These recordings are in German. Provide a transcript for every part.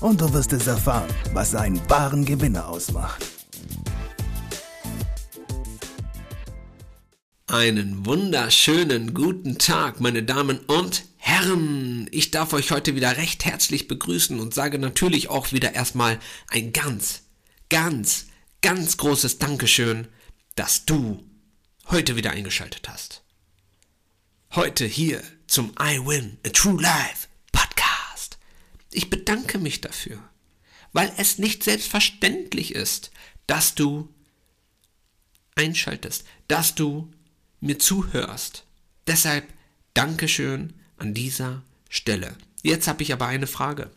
und du wirst es erfahren, was einen wahren Gewinner ausmacht. Einen wunderschönen guten Tag, meine Damen und Herren. Ich darf euch heute wieder recht herzlich begrüßen und sage natürlich auch wieder erstmal ein ganz, ganz, ganz großes Dankeschön, dass du heute wieder eingeschaltet hast. Heute hier zum I Win a True Life. Ich bedanke mich dafür, weil es nicht selbstverständlich ist, dass du einschaltest, dass du mir zuhörst. Deshalb Dankeschön an dieser Stelle. Jetzt habe ich aber eine Frage.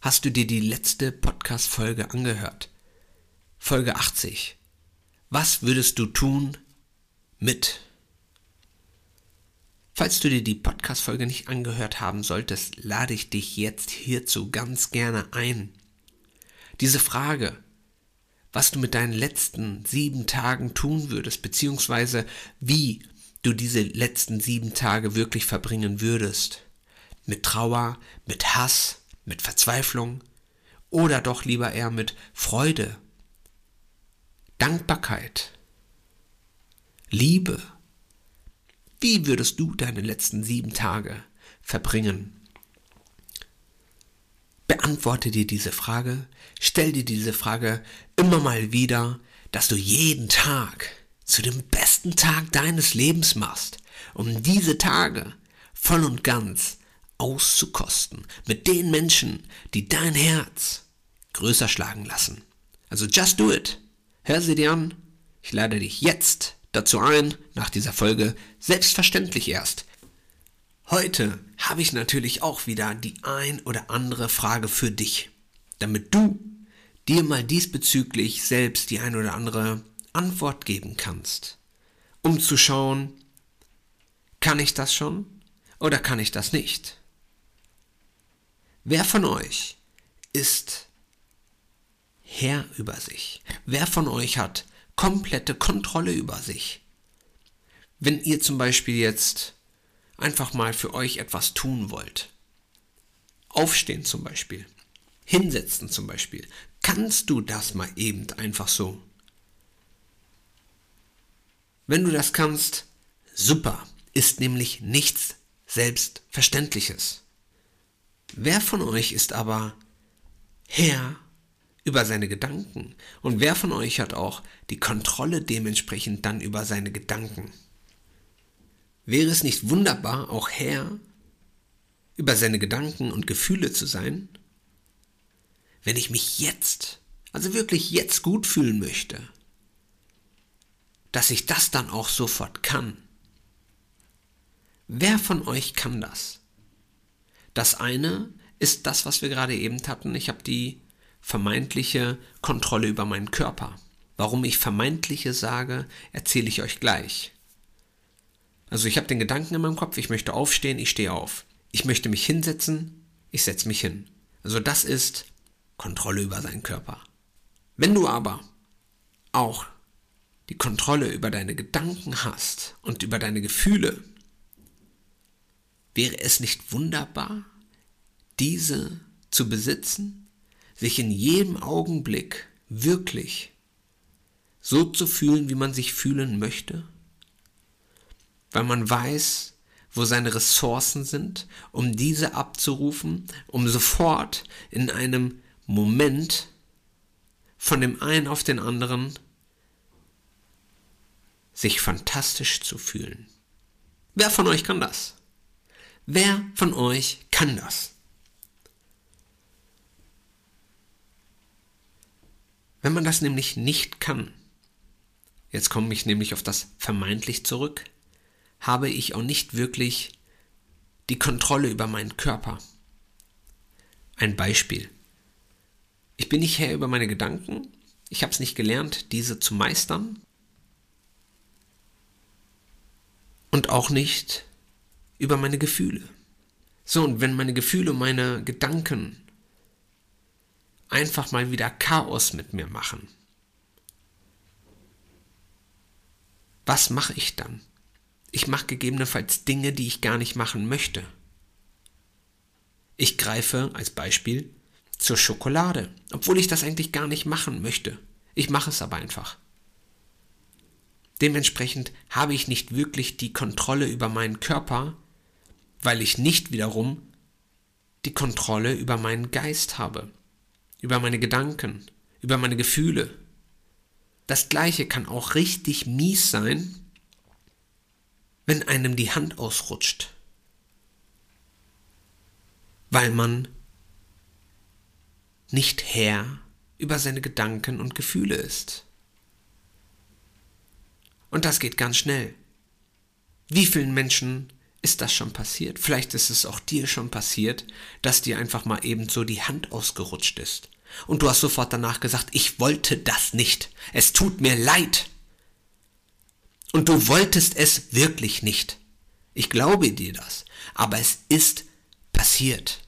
Hast du dir die letzte Podcast-Folge angehört? Folge 80. Was würdest du tun mit? Falls du dir die Podcast-Folge nicht angehört haben solltest, lade ich dich jetzt hierzu ganz gerne ein. Diese Frage, was du mit deinen letzten sieben Tagen tun würdest, beziehungsweise wie du diese letzten sieben Tage wirklich verbringen würdest. Mit Trauer, mit Hass, mit Verzweiflung oder doch lieber eher mit Freude, Dankbarkeit, Liebe. Wie würdest du deine letzten sieben Tage verbringen? Beantworte dir diese Frage, stell dir diese Frage immer mal wieder, dass du jeden Tag zu dem besten Tag deines Lebens machst, um diese Tage voll und ganz auszukosten mit den Menschen, die dein Herz größer schlagen lassen. Also just do it. Hör sie dir an. Ich lade dich jetzt dazu ein, nach dieser Folge, selbstverständlich erst. Heute habe ich natürlich auch wieder die ein oder andere Frage für dich, damit du dir mal diesbezüglich selbst die ein oder andere Antwort geben kannst, um zu schauen, kann ich das schon oder kann ich das nicht? Wer von euch ist Herr über sich? Wer von euch hat komplette Kontrolle über sich? Wenn ihr zum Beispiel jetzt einfach mal für euch etwas tun wollt, aufstehen zum Beispiel, hinsetzen zum Beispiel, kannst du das mal eben einfach so. Wenn du das kannst, super, ist nämlich nichts Selbstverständliches. Wer von euch ist aber Herr über seine Gedanken? Und wer von euch hat auch die Kontrolle dementsprechend dann über seine Gedanken? Wäre es nicht wunderbar, auch Herr über seine Gedanken und Gefühle zu sein? Wenn ich mich jetzt, also wirklich jetzt gut fühlen möchte, dass ich das dann auch sofort kann. Wer von euch kann das? Das eine ist das, was wir gerade eben hatten. Ich habe die vermeintliche Kontrolle über meinen Körper. Warum ich vermeintliche sage, erzähle ich euch gleich. Also ich habe den Gedanken in meinem Kopf, ich möchte aufstehen, ich stehe auf. Ich möchte mich hinsetzen, ich setze mich hin. Also das ist Kontrolle über seinen Körper. Wenn du aber auch die Kontrolle über deine Gedanken hast und über deine Gefühle, wäre es nicht wunderbar, diese zu besitzen, sich in jedem Augenblick wirklich so zu fühlen, wie man sich fühlen möchte? weil man weiß, wo seine Ressourcen sind, um diese abzurufen, um sofort in einem Moment von dem einen auf den anderen sich fantastisch zu fühlen. Wer von euch kann das? Wer von euch kann das? Wenn man das nämlich nicht kann, jetzt komme ich nämlich auf das vermeintlich zurück, habe ich auch nicht wirklich die Kontrolle über meinen Körper. Ein Beispiel. Ich bin nicht Herr über meine Gedanken. Ich habe es nicht gelernt, diese zu meistern. Und auch nicht über meine Gefühle. So, und wenn meine Gefühle, meine Gedanken einfach mal wieder Chaos mit mir machen, was mache ich dann? Ich mache gegebenenfalls Dinge, die ich gar nicht machen möchte. Ich greife als Beispiel zur Schokolade, obwohl ich das eigentlich gar nicht machen möchte. Ich mache es aber einfach. Dementsprechend habe ich nicht wirklich die Kontrolle über meinen Körper, weil ich nicht wiederum die Kontrolle über meinen Geist habe, über meine Gedanken, über meine Gefühle. Das gleiche kann auch richtig mies sein, wenn einem die Hand ausrutscht, weil man nicht Herr über seine Gedanken und Gefühle ist. Und das geht ganz schnell. Wie vielen Menschen ist das schon passiert? Vielleicht ist es auch dir schon passiert, dass dir einfach mal eben so die Hand ausgerutscht ist. Und du hast sofort danach gesagt, ich wollte das nicht. Es tut mir leid. Und du wolltest es wirklich nicht. Ich glaube dir das. Aber es ist passiert.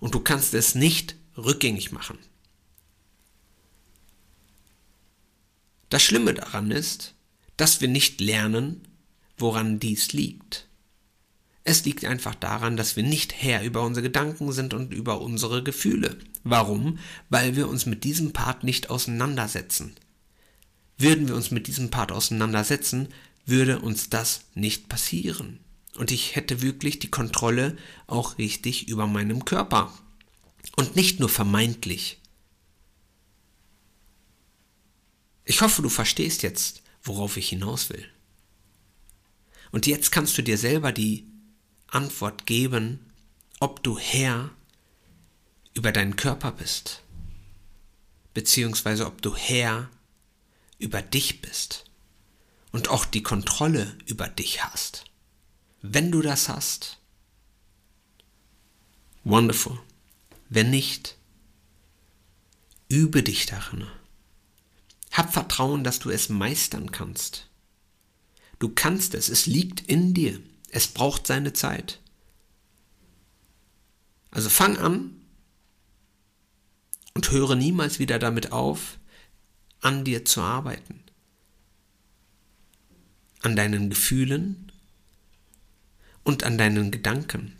Und du kannst es nicht rückgängig machen. Das Schlimme daran ist, dass wir nicht lernen, woran dies liegt. Es liegt einfach daran, dass wir nicht Herr über unsere Gedanken sind und über unsere Gefühle. Warum? Weil wir uns mit diesem Part nicht auseinandersetzen. Würden wir uns mit diesem Part auseinandersetzen, würde uns das nicht passieren. Und ich hätte wirklich die Kontrolle auch richtig über meinem Körper. Und nicht nur vermeintlich. Ich hoffe, du verstehst jetzt, worauf ich hinaus will. Und jetzt kannst du dir selber die Antwort geben, ob du Herr über deinen Körper bist, beziehungsweise ob du Herr über dich bist und auch die Kontrolle über dich hast. Wenn du das hast, wonderful. Wenn nicht, übe dich darin. Hab Vertrauen, dass du es meistern kannst. Du kannst es, es liegt in dir. Es braucht seine Zeit. Also fang an und höre niemals wieder damit auf, an dir zu arbeiten. An deinen Gefühlen und an deinen Gedanken.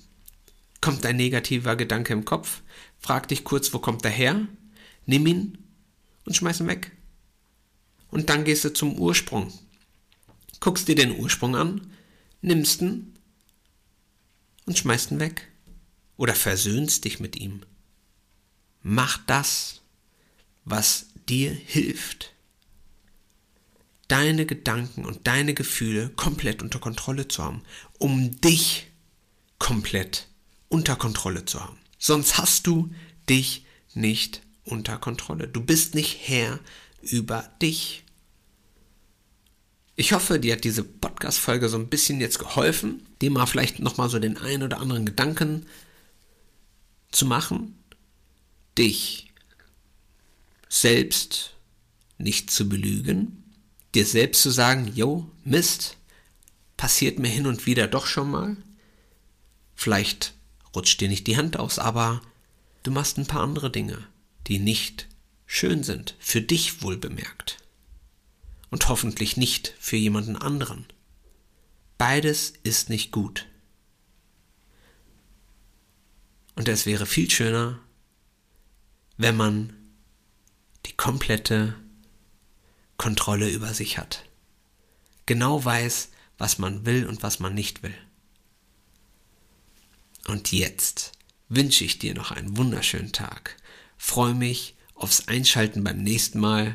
Kommt ein negativer Gedanke im Kopf, frag dich kurz, wo kommt er her, nimm ihn und schmeiß ihn weg und dann gehst du zum Ursprung. Guckst dir den Ursprung an, nimmst ihn und schmeißt ihn weg. Oder versöhnst dich mit ihm. Mach das, was dir hilft, deine Gedanken und deine Gefühle komplett unter Kontrolle zu haben, um dich komplett unter Kontrolle zu haben. Sonst hast du dich nicht unter Kontrolle. Du bist nicht Herr über dich. Ich hoffe, dir hat diese Podcast-Folge so ein bisschen jetzt geholfen, dir mal vielleicht nochmal so den einen oder anderen Gedanken zu machen, dich selbst nicht zu belügen, dir selbst zu sagen, yo, Mist, passiert mir hin und wieder doch schon mal. Vielleicht rutscht dir nicht die Hand aus, aber du machst ein paar andere Dinge, die nicht schön sind, für dich wohl bemerkt und hoffentlich nicht für jemanden anderen. Beides ist nicht gut. Und es wäre viel schöner, wenn man die komplette Kontrolle über sich hat. Genau weiß, was man will und was man nicht will. Und jetzt wünsche ich dir noch einen wunderschönen Tag. Freue mich aufs Einschalten beim nächsten Mal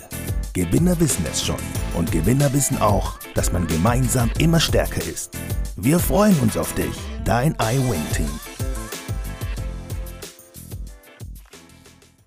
Gewinner wissen es schon und Gewinner wissen auch, dass man gemeinsam immer stärker ist. Wir freuen uns auf dich, dein iWin-Team.